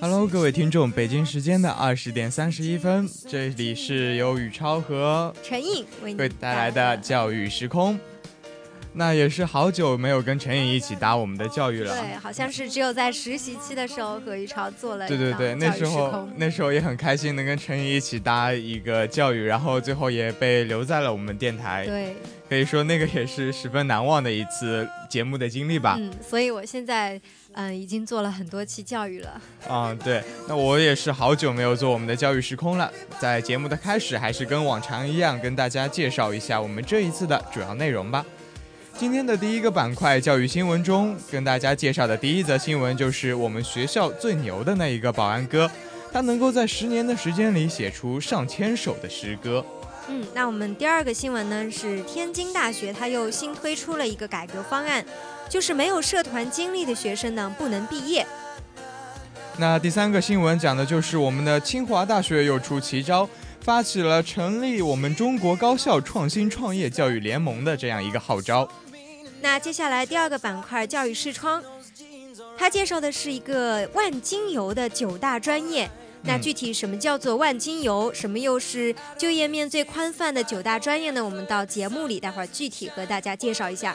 Hello，各位听众，北京时间的二十点三十一分，这里是由宇超和陈颖为带来的教育时空。那也是好久没有跟陈颖一起搭我们的教育了。对，好像是只有在实习期的时候和宇超做了。对对对，那时候那时候也很开心能跟陈颖一起搭一个教育，然后最后也被留在了我们电台。对，可以说那个也是十分难忘的一次节目的经历吧。嗯，所以我现在。嗯，已经做了很多期教育了。嗯，对，那我也是好久没有做我们的教育时空了。在节目的开始，还是跟往常一样，跟大家介绍一下我们这一次的主要内容吧。今天的第一个板块教育新闻中，跟大家介绍的第一则新闻就是我们学校最牛的那一个保安哥，他能够在十年的时间里写出上千首的诗歌。嗯，那我们第二个新闻呢是天津大学，它又新推出了一个改革方案。就是没有社团经历的学生呢，不能毕业。那第三个新闻讲的就是我们的清华大学又出奇招，发起了成立我们中国高校创新创业教育联盟的这样一个号召。那接下来第二个板块教育视窗，它介绍的是一个万金油的九大专业。那具体什么叫做万金油，什么又是就业面最宽泛的九大专业呢？我们到节目里待会儿具体和大家介绍一下。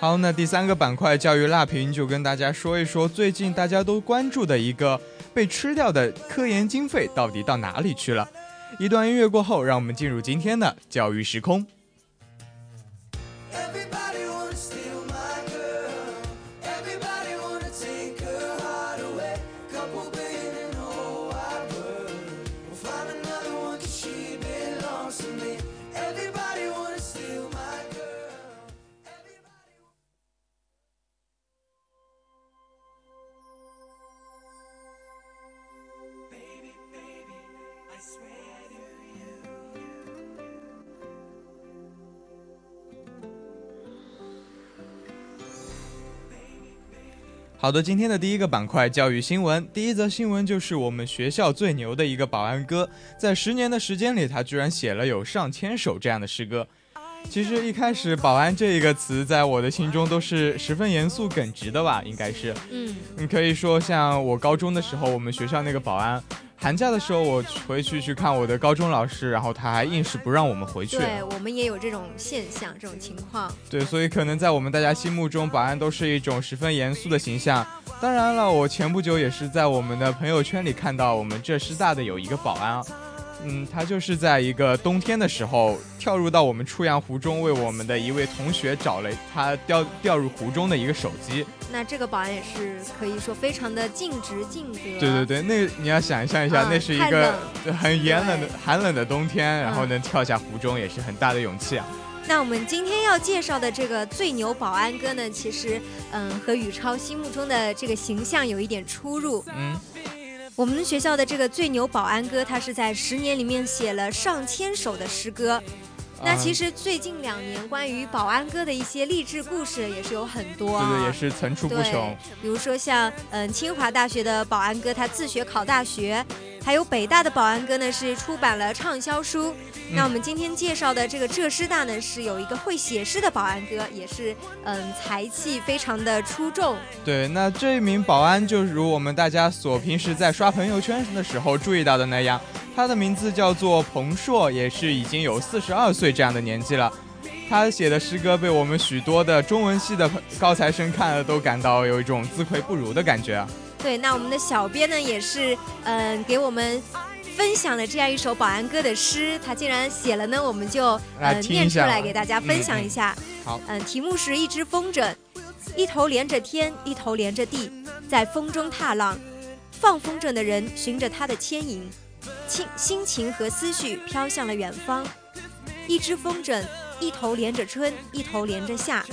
好，那第三个板块教育辣评就跟大家说一说，最近大家都关注的一个被吃掉的科研经费到底到哪里去了。一段音乐过后，让我们进入今天的教育时空。好的，今天的第一个板块教育新闻，第一则新闻就是我们学校最牛的一个保安哥，在十年的时间里，他居然写了有上千首这样的诗歌。其实一开始“保安”这一个词，在我的心中都是十分严肃耿直的吧，应该是。嗯，你可以说像我高中的时候，我们学校那个保安。寒假的时候，我回去去看我的高中老师，然后他还硬是不让我们回去。对我们也有这种现象，这种情况。对，所以可能在我们大家心目中，保安都是一种十分严肃的形象。当然了，我前不久也是在我们的朋友圈里看到，我们浙师大的有一个保安。嗯，他就是在一个冬天的时候跳入到我们出洋湖中，为我们的一位同学找了他掉掉入湖中的一个手机。那这个保安也是可以说非常的尽职尽责。对对对，那你要想象一下，那是一个很严冷的寒冷的冬天，然后能跳下湖中，也是很大的勇气啊。那我们今天要介绍的这个最牛保安哥呢，其实嗯和宇超心目中的这个形象有一点出入。嗯。我们学校的这个最牛保安哥，他是在十年里面写了上千首的诗歌。那其实最近两年关于保安哥的一些励志故事也是有很多，对对，也是层出不穷。比如说像嗯清华大学的保安哥，他自学考大学。还有北大的保安哥呢，是出版了畅销书。那我们今天介绍的这个浙师大呢，是有一个会写诗的保安哥，也是嗯才气非常的出众。对，那这一名保安就如我们大家所平时在刷朋友圈的时候注意到的那样，他的名字叫做彭硕，也是已经有四十二岁这样的年纪了。他写的诗歌被我们许多的中文系的高材生看了都感到有一种自愧不如的感觉啊。对，那我们的小编呢也是，嗯，给我们分享了这样一首保安哥的诗，他竟然写了呢，我们就呃念出来给大家分享一下。好，嗯，题目是一只风筝，一头连着天，一头连着地，在风中踏浪。放风筝的人循着它的牵引，心心情和思绪飘向了远方。一只风筝，一头连着春，一头连着夏。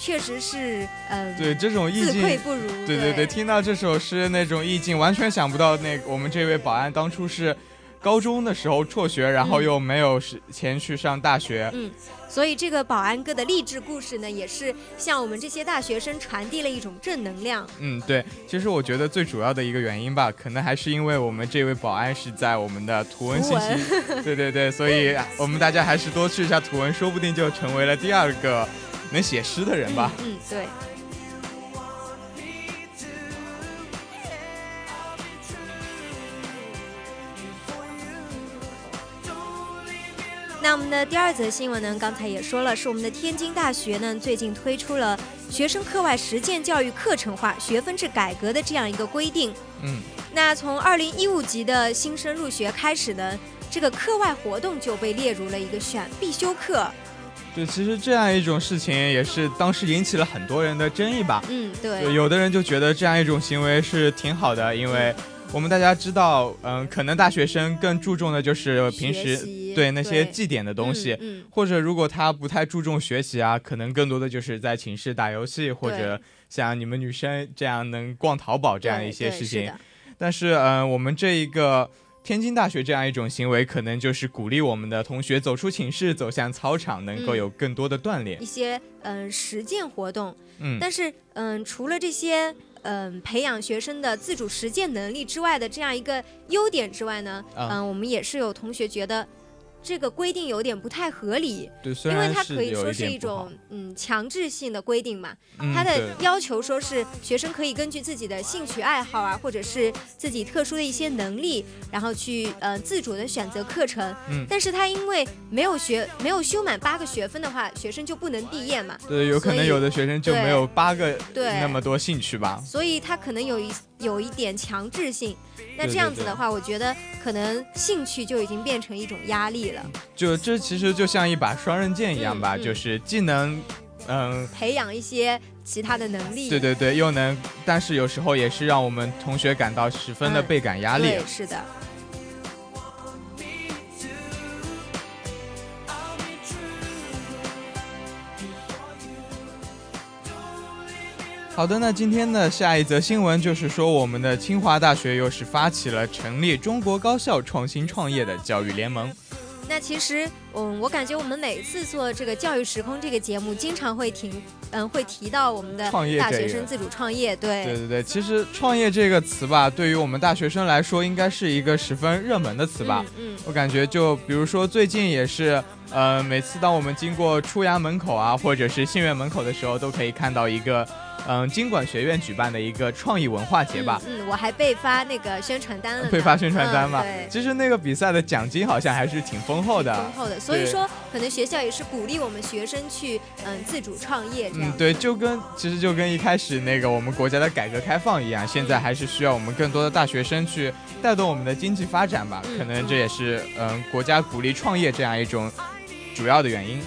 确实是，嗯，对这种意境，自愧不如。对对对，听到这首诗那种意境，完全想不到那我们这位保安当初是高中的时候辍学，然后又没有钱去上大学。嗯，所以这个保安哥的励志故事呢，也是向我们这些大学生传递了一种正能量。嗯，对，其实我觉得最主要的一个原因吧，可能还是因为我们这位保安是在我们的图文信息，对对对，所以我们大家还是多去一下图文，说不定就成为了第二个。能写诗的人吧？嗯，对。那我们的第二则新闻呢？刚才也说了，是我们的天津大学呢，最近推出了学生课外实践教育课程化、学分制改革的这样一个规定。嗯。那从二零一五级的新生入学开始呢，这个课外活动就被列入了一个选必修课。对，其实这样一种事情也是当时引起了很多人的争议吧。嗯，对。有的人就觉得这样一种行为是挺好的，因为我们大家知道，嗯，可能大学生更注重的就是平时对那些绩点的东西，或者如果他不太注重学习啊，可能更多的就是在寝室打游戏，或者像你们女生这样能逛淘宝这样一些事情。但是，嗯，我们这一个。天津大学这样一种行为，可能就是鼓励我们的同学走出寝室，走向操场，能够有更多的锻炼，一些嗯实践活动。嗯，但是嗯，除了这些嗯培养学生的自主实践能力之外的这样一个优点之外呢，嗯，我们也是有同学觉得。这个规定有点不太合理，对，因为它可以说是一种嗯强制性的规定嘛。它的要求说是学生可以根据自己的兴趣爱好啊，或者是自己特殊的一些能力，然后去呃自主的选择课程。嗯，但是他因为没有学没有修满八个学分的话，学生就不能毕业嘛。对，有可能有的学生就没有八个对那么多兴趣吧。所以他可能有一有一点强制性。那这样子的话，我觉得可能兴趣就已经变成一种压力了。就这其实就像一把双刃剑一样吧，就是既能，嗯，培养一些其他的能力，对对对，又能，但是有时候也是让我们同学感到十分的倍感压力。对，是的。好的，那今天的下一则新闻就是说，我们的清华大学又是发起了成立中国高校创新创业的教育联盟。那其实，嗯，我感觉我们每次做这个教育时空这个节目，经常会提，嗯，会提到我们的大学生自主创业。对，对对对。其实创业这个词吧，对于我们大学生来说，应该是一个十分热门的词吧。嗯。我感觉，就比如说最近也是，呃，每次当我们经过出阳门口啊，或者是信院门口的时候，都可以看到一个。嗯，经管学院举办的一个创意文化节吧。嗯，我还被发那个宣传单了。被发宣传单嘛？对。其实那个比赛的奖金好像还是挺丰厚的。丰厚的，所以说可能学校也是鼓励我们学生去嗯自主创业这样。嗯，对，就跟其实就跟一开始那个我们国家的改革开放一样，现在还是需要我们更多的大学生去带动我们的经济发展吧。可能这也是嗯国家鼓励创业这样一种主要的原因。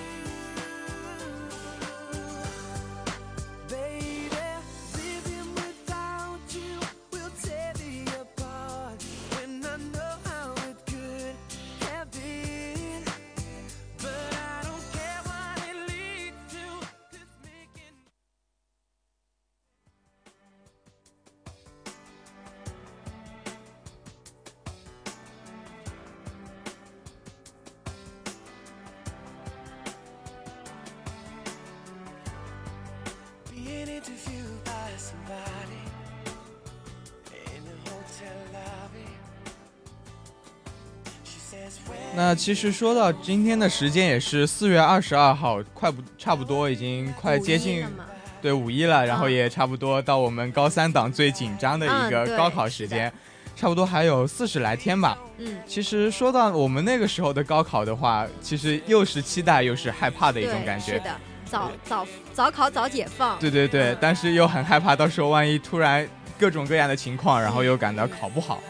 其实说到今天的时间也是四月二十二号，快不差不多已经快接近，对五一了，然后也差不多到我们高三党最紧张的一个高考时间，差不多还有四十来天吧。嗯，其实说到我们那个时候的高考的话，其实又是期待又是害怕的一种感觉。是的，早早早考早解放。对对对，但是又很害怕，到时候万一突然各种各样的情况，然后又感到考不好。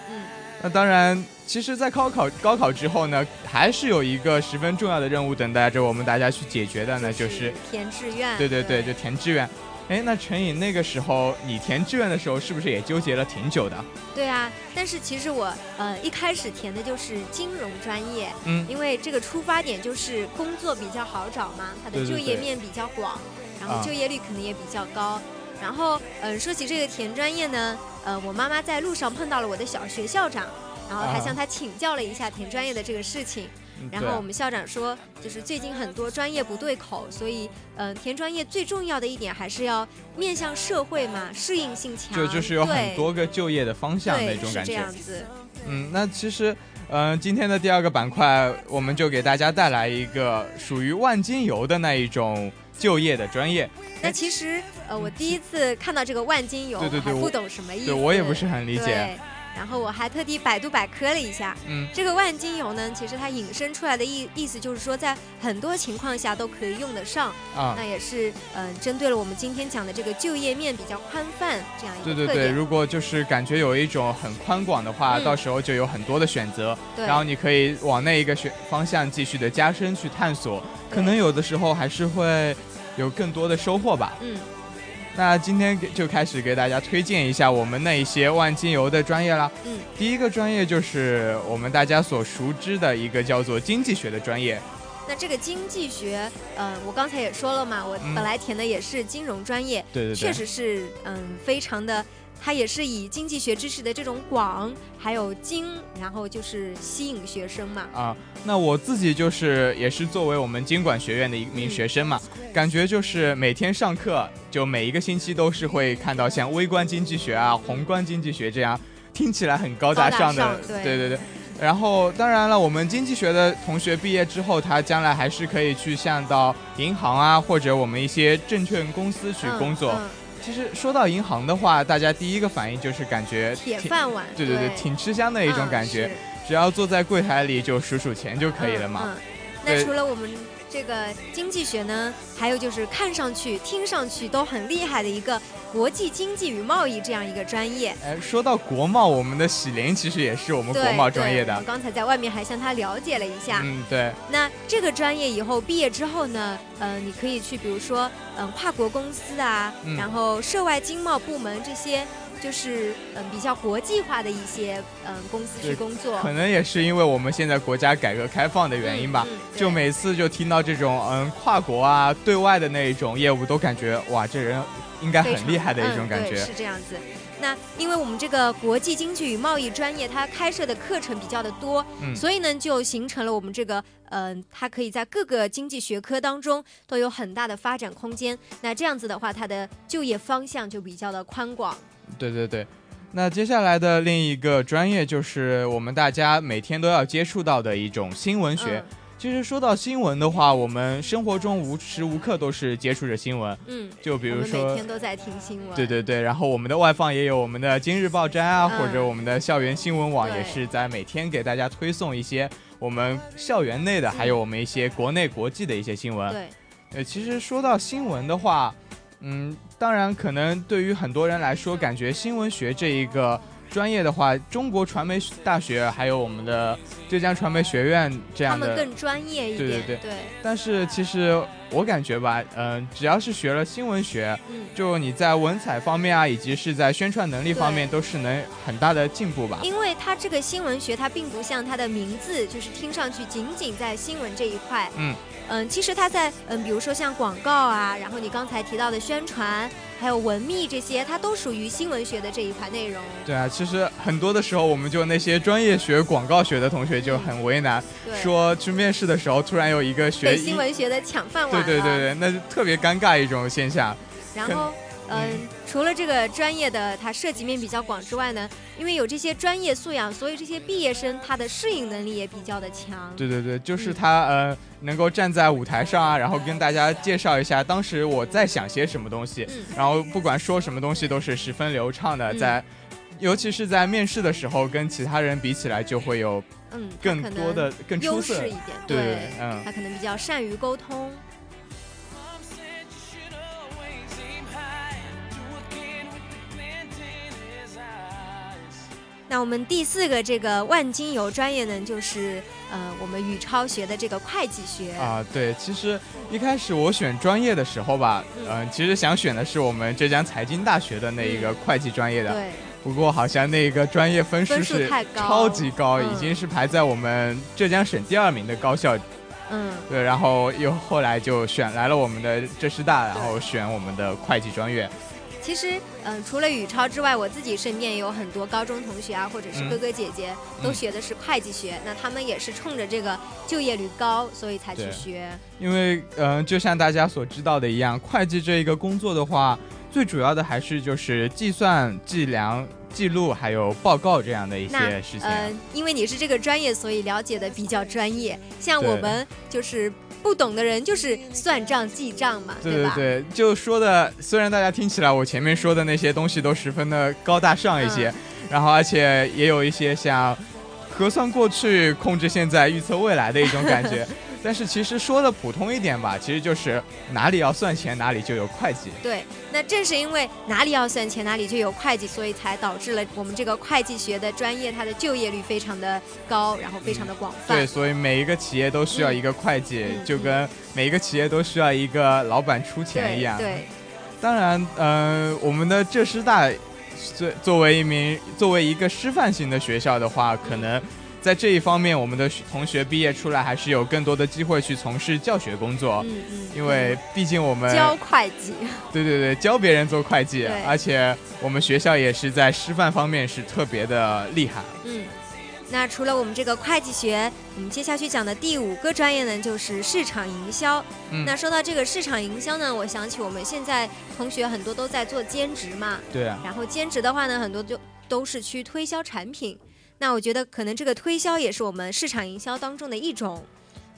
那当然，其实，在高考高考之后呢，还是有一个十分重要的任务等待着我们大家去解决的呢，就是填志愿。对对对，就填志愿。哎，那陈颖那个时候你填志愿的时候，是不是也纠结了挺久的？对啊，但是其实我呃一开始填的就是金融专业，嗯，因为这个出发点就是工作比较好找嘛，它的就业面比较广，然后就业率可能也比较高。然后嗯，说起这个填专业呢，呃，我妈妈在路上碰到了我的小学校长，然后还向他请教了一下填专业的这个事情。然后我们校长说，就是最近很多专业不对口，所以，嗯，填专业最重要的一点还是要面向社会嘛，适应性强。就 就是有很多个就业的方向那种感觉。这样子。嗯，那其实，嗯，今天的第二个板块，我们就给大家带来一个属于万金油的那一种就业的专业。那其实，呃，我第一次看到这个万金油，还不懂什么意思。对我也不是很理解。然后我还特地百度百科了一下，嗯，这个万金油呢，其实它引申出来的意意思就是说，在很多情况下都可以用得上啊。那也是嗯，针对了我们今天讲的这个就业面比较宽泛这样一个对对对，如果就是感觉有一种很宽广的话，到时候就有很多的选择，然后你可以往那一个选方向继续的加深去探索，可能有的时候还是会有更多的收获吧。嗯。那今天就开始给大家推荐一下我们那一些万金油的专业了。嗯，第一个专业就是我们大家所熟知的一个叫做经济学的专业。那这个经济学，嗯，我刚才也说了嘛，我本来填的也是金融专业，对对对，确实是，嗯，非常的。它也是以经济学知识的这种广，还有精，然后就是吸引学生嘛。啊，那我自己就是也是作为我们经管学院的一名学生嘛，感觉就是每天上课，就每一个星期都是会看到像微观经济学啊、宏观经济学这样听起来很高大上的，对对对。然后当然了，我们经济学的同学毕业之后，他将来还是可以去像到银行啊，或者我们一些证券公司去工作。其实说到银行的话，大家第一个反应就是感觉铁饭碗，对对对，挺吃香的一种感觉。只要坐在柜台里就数数钱就可以了嘛。那除了我们。这个经济学呢，还有就是看上去、听上去都很厉害的一个国际经济与贸易这样一个专业。哎，说到国贸，我们的喜林其实也是我们国贸专业的。我刚才在外面还向他了解了一下。嗯，对。那这个专业以后毕业之后呢，呃，你可以去，比如说，嗯，跨国公司啊，然后涉外经贸部门这些。就是嗯比较国际化的一些嗯公司去工作，可能也是因为我们现在国家改革开放的原因吧。就每次就听到这种嗯跨国啊对外的那一种业务，都感觉哇这人应该很厉害的一种感觉。是这样子。那因为我们这个国际经济与贸易专业，它开设的课程比较的多，所以呢就形成了我们这个嗯它可以在各个经济学科当中都有很大的发展空间。那这样子的话，它的就业方向就比较的宽广。对对对，那接下来的另一个专业就是我们大家每天都要接触到的一种新闻学。其实说到新闻的话，我们生活中无时无刻都是接触着新闻。嗯，就比如说每天都在听新闻。对对对，然后我们的外放也有我们的今日报摘啊，或者我们的校园新闻网也是在每天给大家推送一些我们校园内的，还有我们一些国内国际的一些新闻。对，呃，其实说到新闻的话。嗯，当然，可能对于很多人来说，感觉新闻学这一个专业的话，中国传媒大学还有我们的浙江传媒学院这样的，他们更专业一点。对对对。但是其实我感觉吧，嗯，只要是学了新闻学，就你在文采方面啊，以及是在宣传能力方面，都是能很大的进步吧。因为它这个新闻学，它并不像它的名字，就是听上去仅仅在新闻这一块。嗯。嗯，其实它在嗯，比如说像广告啊，然后你刚才提到的宣传，还有文秘这些，它都属于新闻学的这一块内容。对啊，其实很多的时候，我们就那些专业学广告学的同学就很为难，说去面试的时候突然有一个学新闻学的抢饭碗，对对对对，那就特别尴尬一种现象。然后。嗯，除了这个专业的它涉及面比较广之外呢，因为有这些专业素养，所以这些毕业生他的适应能力也比较的强。对对对，就是他呃能够站在舞台上啊，然后跟大家介绍一下当时我在想些什么东西，然后不管说什么东西都是十分流畅的，在尤其是在面试的时候跟其他人比起来就会有嗯更多的更优势一点，对，嗯，他可能比较善于沟通。那我们第四个这个万金油专业呢，就是呃我们宇超学的这个会计学啊。对，其实一开始我选专业的时候吧，嗯，其实想选的是我们浙江财经大学的那一个会计专业的。对。不过好像那个专业分数是超级高，已经是排在我们浙江省第二名的高校。嗯。对，然后又后来就选来了我们的浙师大，然后选我们的会计专业。其实，嗯，除了宇超之外，我自己身边也有很多高中同学啊，或者是哥哥姐姐，都学的是会计学。那他们也是冲着这个就业率高，所以才去学。因为，嗯，就像大家所知道的一样，会计这一个工作的话，最主要的还是就是计算、计量、记录，还有报告这样的一些事情。嗯，因为你是这个专业，所以了解的比较专业。像我们就是。不懂的人就是算账记账嘛，对对对，就说的虽然大家听起来我前面说的那些东西都十分的高大上一些，然后而且也有一些像核算过去、控制现在、预测未来的一种感觉。但是其实说的普通一点吧，其实就是哪里要算钱，哪里就有会计。对，那正是因为哪里要算钱，哪里就有会计，所以才导致了我们这个会计学的专业，它的就业率非常的高，然后非常的广泛。对，所以每一个企业都需要一个会计，就跟每一个企业都需要一个老板出钱一样。对。当然，嗯，我们的浙师大作作为一名作为一个师范型的学校的话，可能。在这一方面，我们的同学毕业出来还是有更多的机会去从事教学工作。嗯嗯。因为毕竟我们教会计。对对对，教别人做会计，而且我们学校也是在师范方面是特别的厉害。嗯。那除了我们这个会计学，我们接下去讲的第五个专业呢，就是市场营销。嗯。那说到这个市场营销呢，我想起我们现在同学很多都在做兼职嘛。对啊。然后兼职的话呢，很多就都是去推销产品。那我觉得可能这个推销也是我们市场营销当中的一种。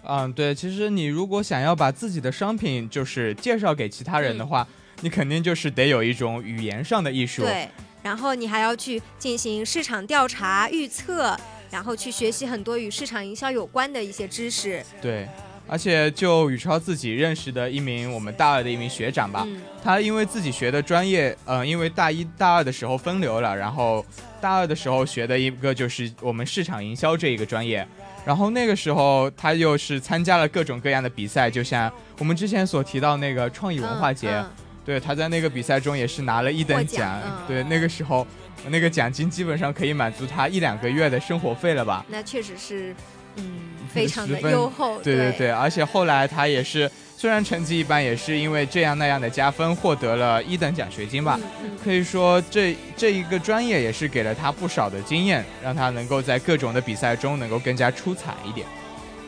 嗯，对，其实你如果想要把自己的商品就是介绍给其他人的话，你肯定就是得有一种语言上的艺术。对，然后你还要去进行市场调查、预测，然后去学习很多与市场营销有关的一些知识。对。而且就宇超自己认识的一名我们大二的一名学长吧，他因为自己学的专业，嗯，因为大一大二的时候分流了，然后大二的时候学的一个就是我们市场营销这一个专业，然后那个时候他又是参加了各种各样的比赛，就像我们之前所提到那个创意文化节，对，他在那个比赛中也是拿了一等奖，对，那个时候那个奖金基本上可以满足他一两个月的生活费了吧？那确实是。嗯，非 常的优厚。对对对，而且后来他也是，虽然成绩一般，也是因为这样那样的加分，获得了一等奖学金吧。可以说，这这一个专业也是给了他不少的经验，让他能够在各种的比赛中能够更加出彩一点。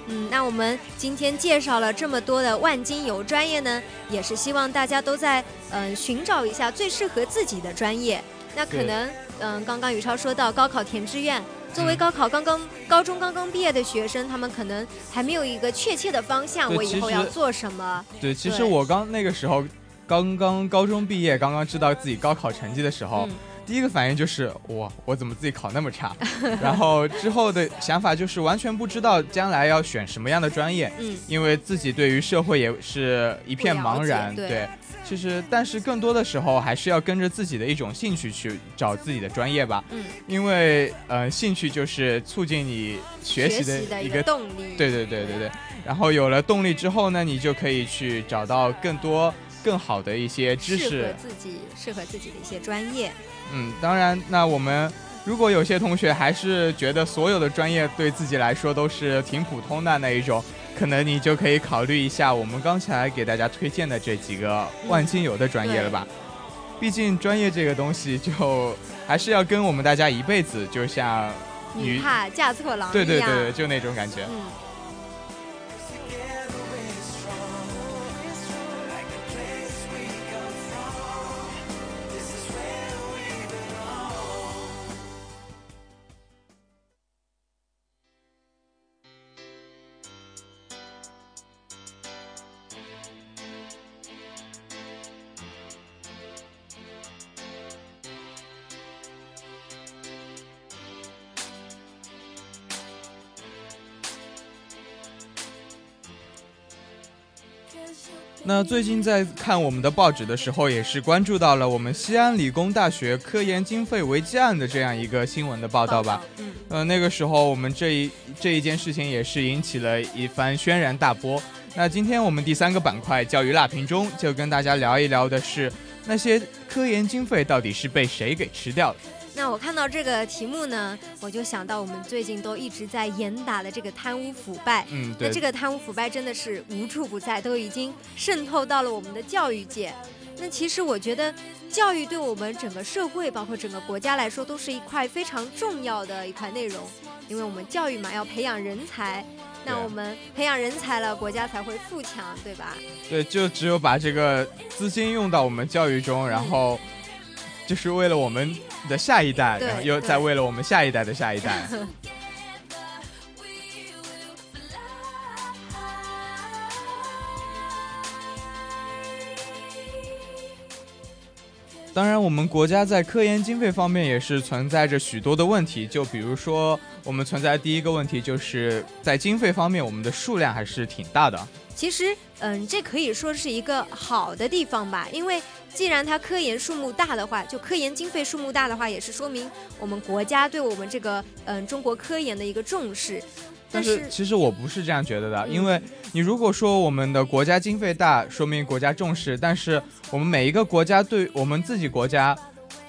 嗯，那我们今天介绍了这么多的万金油专业呢，也是希望大家都在嗯寻找一下最适合自己的专业。那可能嗯，刚刚宇超说到高考填志愿。作为高考刚刚高中刚刚毕业的学生，他们可能还没有一个确切的方向，我以后要做什么？对，其实我刚那个时候刚刚高中毕业，刚刚知道自己高考成绩的时候，第一个反应就是我我怎么自己考那么差？然后之后的想法就是完全不知道将来要选什么样的专业，嗯，因为自己对于社会也是一片茫然，对。其实，但是更多的时候还是要跟着自己的一种兴趣去找自己的专业吧。嗯，因为呃，兴趣就是促进你学习的一个动力。对对对对对。然后有了动力之后呢，你就可以去找到更多更好的一些知识，适合自己适合自己的一些专业。嗯，当然，那我们如果有些同学还是觉得所有的专业对自己来说都是挺普通的那一种。可能你就可以考虑一下我们刚才给大家推荐的这几个万金油的专业了吧？毕竟专业这个东西，就还是要跟我们大家一辈子，就像女怕嫁错郎对对对，就那种感觉。嗯。那最近在看我们的报纸的时候，也是关注到了我们西安理工大学科研经费违纪案的这样一个新闻的报道吧。嗯，呃，那个时候我们这一这一件事情也是引起了一番轩然大波。那今天我们第三个板块教育辣评中，就跟大家聊一聊的是那些科研经费到底是被谁给吃掉的。那我看到这个题目呢，我就想到我们最近都一直在严打的这个贪污腐败。嗯，对。那这个贪污腐败真的是无处不在，都已经渗透到了我们的教育界。那其实我觉得，教育对我们整个社会，包括整个国家来说，都是一块非常重要的一块内容。因为我们教育嘛，要培养人才，那我们培养人才了，国家才会富强，对吧？对，就只有把这个资金用到我们教育中，然后就是为了我们。的下一代，然后又在为了我们下一代的下一代。当然，我们国家在科研经费方面也是存在着许多的问题，就比如说，我们存在第一个问题，就是在经费方面，我们的数量还是挺大的。其实，嗯，这可以说是一个好的地方吧，因为既然它科研数目大的话，就科研经费数目大的话，也是说明我们国家对我们这个嗯中国科研的一个重视。但是，其实我不是这样觉得的，因为你如果说我们的国家经费大，说明国家重视，但是我们每一个国家对我们自己国家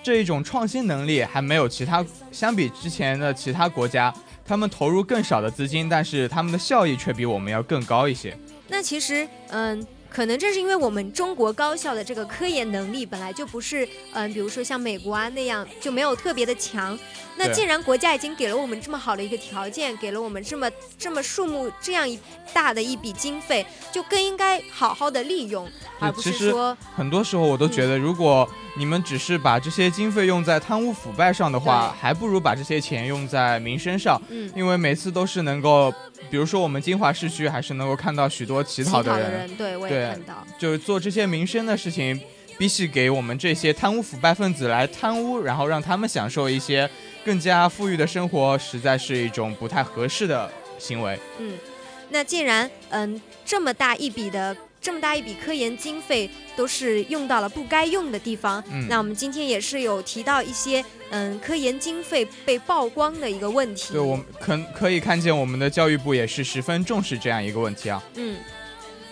这一种创新能力还没有其他相比之前的其他国家，他们投入更少的资金，但是他们的效益却比我们要更高一些。那其实，嗯，可能正是因为我们中国高校的这个科研能力本来就不是，嗯，比如说像美国啊那样就没有特别的强。那既然国家已经给了我们这么好的一个条件，给了我们这么这么数目这样一大的一笔经费，就更应该好好的利用，而不是说很多时候我都觉得，如果你们只是把这些经费用在贪污腐败上的话，还不如把这些钱用在民生上。嗯，因为每次都是能够，比如说我们金华市区还是能够看到许多乞讨的人，对，我也看到，就是做这些民生的事情，比起给我们这些贪污腐败分子来贪污，然后让他们享受一些。更加富裕的生活，实在是一种不太合适的行为。嗯，那既然嗯这么大一笔的这么大一笔科研经费都是用到了不该用的地方，那我们今天也是有提到一些嗯科研经费被曝光的一个问题。对，我们可可以看见我们的教育部也是十分重视这样一个问题啊。嗯，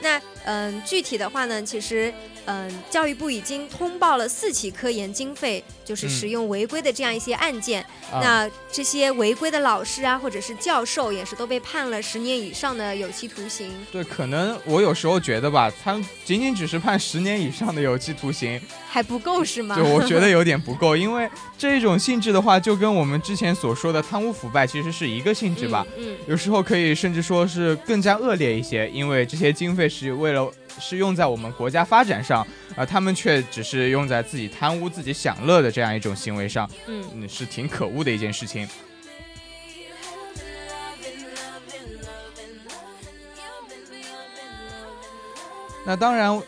那嗯具体的话呢，其实。嗯，教育部已经通报了四起科研经费就是使用违规的这样一些案件。那这些违规的老师啊，或者是教授，也是都被判了十年以上的有期徒刑。对，可能我有时候觉得吧，他仅仅只是判十年以上的有期徒刑还不够是吗？对，我觉得有点不够，因为这种性质的话，就跟我们之前所说的贪污腐败其实是一个性质吧。嗯，有时候可以甚至说是更加恶劣一些，因为这些经费是为了。是用在我们国家发展上，而他们却只是用在自己贪污、自己享乐的这样一种行为上，嗯，是挺可恶的一件事情。那当然，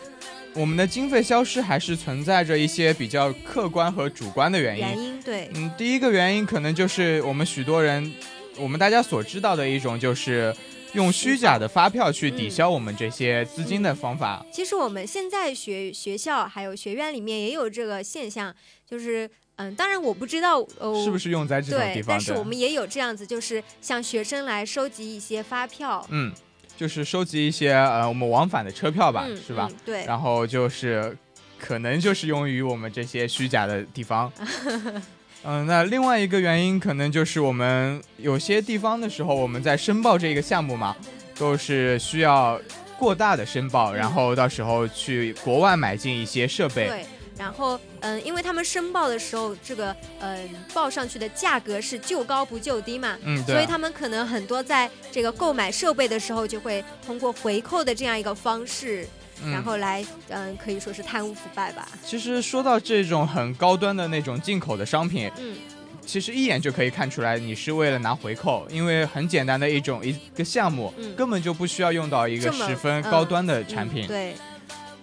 我们的经费消失还是存在着一些比较客观和主观的原因。原因对，嗯，第一个原因可能就是我们许多人，我们大家所知道的一种就是。用虚假的发票去抵消我们这些资金的方法，其实我们现在学学校还有学院里面也有这个现象，就是嗯，当然我不知道呃是不是用在这种地方，但是我们也有这样子，就是向学生来收集一些发票，嗯，就是收集一些呃我们往返的车票吧，是吧？对，然后就是可能就是用于我们这些虚假的地方。嗯，那另外一个原因可能就是我们有些地方的时候，我们在申报这个项目嘛，都是需要过大的申报，然后到时候去国外买进一些设备。对，然后嗯，因为他们申报的时候，这个嗯报上去的价格是就高不就低嘛，嗯，所以他们可能很多在这个购买设备的时候，就会通过回扣的这样一个方式。然后来，嗯，可以说是贪污腐败吧。其实说到这种很高端的那种进口的商品，嗯，其实一眼就可以看出来你是为了拿回扣，因为很简单的一种一个项目，根本就不需要用到一个十分高端的产品。对。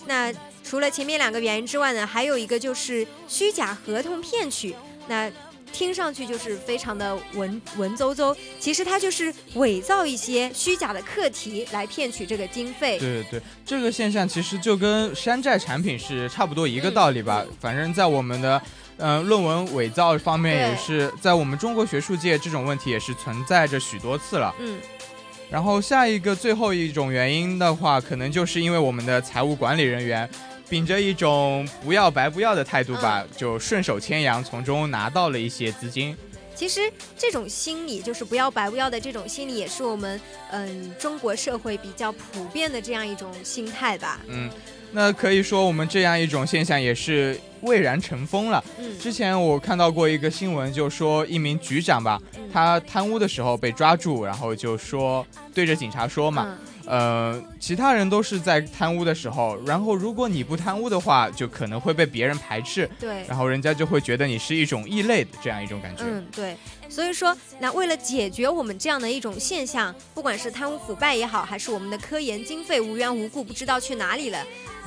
那除了前面两个原因之外呢，还有一个就是虚假合同骗取。那听上去就是非常的文文绉绉，其实它就是伪造一些虚假的课题来骗取这个经费。对对对，这个现象其实就跟山寨产品是差不多一个道理吧。反正，在我们的嗯论文伪造方面，也是在我们中国学术界这种问题也是存在着许多次了。嗯。然后下一个最后一种原因的话，可能就是因为我们的财务管理人员。秉着一种不要白不要的态度吧，就顺手牵羊，从中拿到了一些资金。其实这种心理，就是不要白不要的这种心理，也是我们嗯中国社会比较普遍的这样一种心态吧。嗯，那可以说我们这样一种现象也是蔚然成风了。嗯，之前我看到过一个新闻，就说一名局长吧，他贪污的时候被抓住，然后就说对着警察说嘛。呃，其他人都是在贪污的时候，然后如果你不贪污的话，就可能会被别人排斥，对，然后人家就会觉得你是一种异类的这样一种感觉。嗯，对，所以说，那为了解决我们这样的一种现象，不管是贪污腐败也好，还是我们的科研经费无缘无故不知道去哪里了，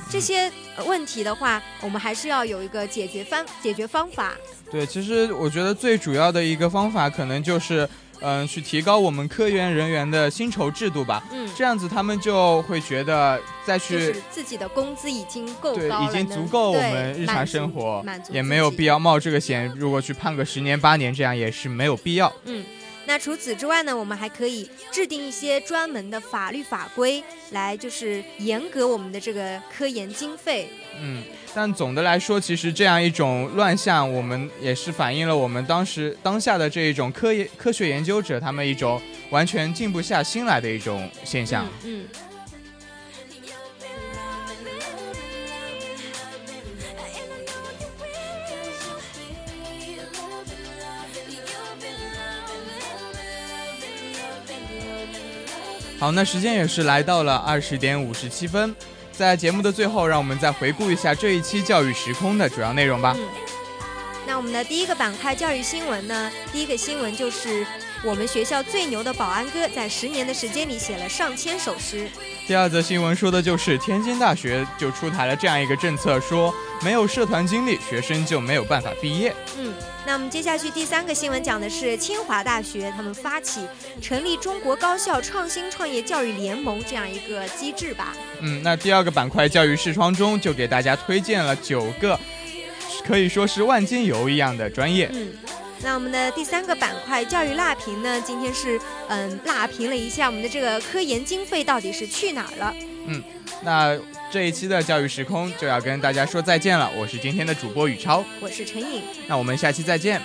这些问题的话，我们还是要有一个解决方解决方法。对，其实我觉得最主要的一个方法，可能就是。嗯，去提高我们科研人员的薪酬制度吧。嗯，这样子他们就会觉得再去自己的工资已经够高了，已经足够我们日常生活，也没有必要冒这个险。如果去判个十年八年，这样也是没有必要。嗯。那除此之外呢，我们还可以制定一些专门的法律法规，来就是严格我们的这个科研经费。嗯，但总的来说，其实这样一种乱象，我们也是反映了我们当时当下的这一种科研科学研究者他们一种完全静不下心来的一种现象。嗯。好，那时间也是来到了二十点五十七分，在节目的最后，让我们再回顾一下这一期教育时空的主要内容吧。那我们的第一个板块教育新闻呢，第一个新闻就是我们学校最牛的保安哥在十年的时间里写了上千首诗。第二则新闻说的就是天津大学就出台了这样一个政策，说没有社团经历，学生就没有办法毕业。嗯。那么接下去第三个新闻讲的是清华大学，他们发起成立中国高校创新创业教育联盟这样一个机制吧。嗯，那第二个板块教育视窗中就给大家推荐了九个，可以说是万金油一样的专业。嗯，那我们的第三个板块教育辣评呢，今天是嗯辣评了一下我们的这个科研经费到底是去哪儿了。嗯，那。这一期的教育时空就要跟大家说再见了，我是今天的主播宇超，我是陈颖，那我们下期再见。